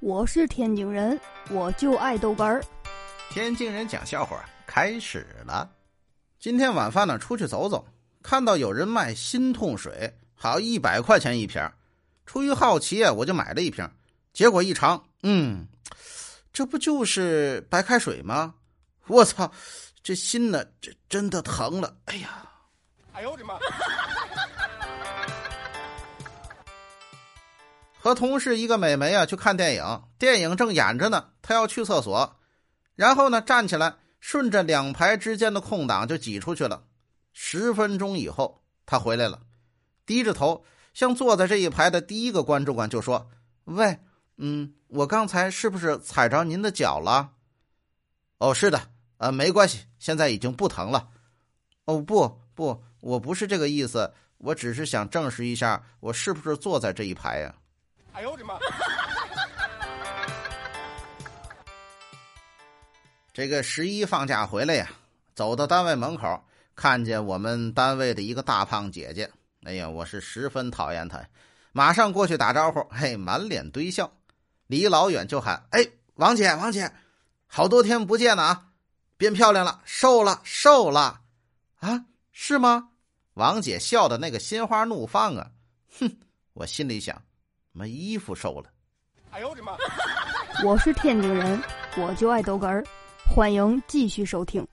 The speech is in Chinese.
我是天津人，我就爱豆干儿。天津人讲笑话开始了。今天晚饭呢，出去走走，看到有人卖心痛水，好一百块钱一瓶。出于好奇啊，我就买了一瓶。结果一尝，嗯，这不就是白开水吗？我操，这心呢，这真的疼了。哎呀，哎呦我的妈！和同事一个美眉啊去看电影，电影正演着呢，她要去厕所，然后呢站起来，顺着两排之间的空档就挤出去了。十分钟以后，她回来了，低着头向坐在这一排的第一个观众啊就说：“喂，嗯，我刚才是不是踩着您的脚了？”“哦，是的，呃，没关系，现在已经不疼了。”“哦，不不，我不是这个意思，我只是想证实一下，我是不是坐在这一排呀？”哎呦我的妈！这个十一放假回来呀，走到单位门口，看见我们单位的一个大胖姐姐，哎呀，我是十分讨厌她，马上过去打招呼，嘿，满脸堆笑，离老远就喊：“哎，王姐，王姐，好多天不见了啊，变漂亮了，瘦了，瘦了，啊，是吗？”王姐笑的那个心花怒放啊，哼，我心里想。没衣服收了，哎呦我的妈！我是天津人，我就爱豆哏儿，欢迎继续收听。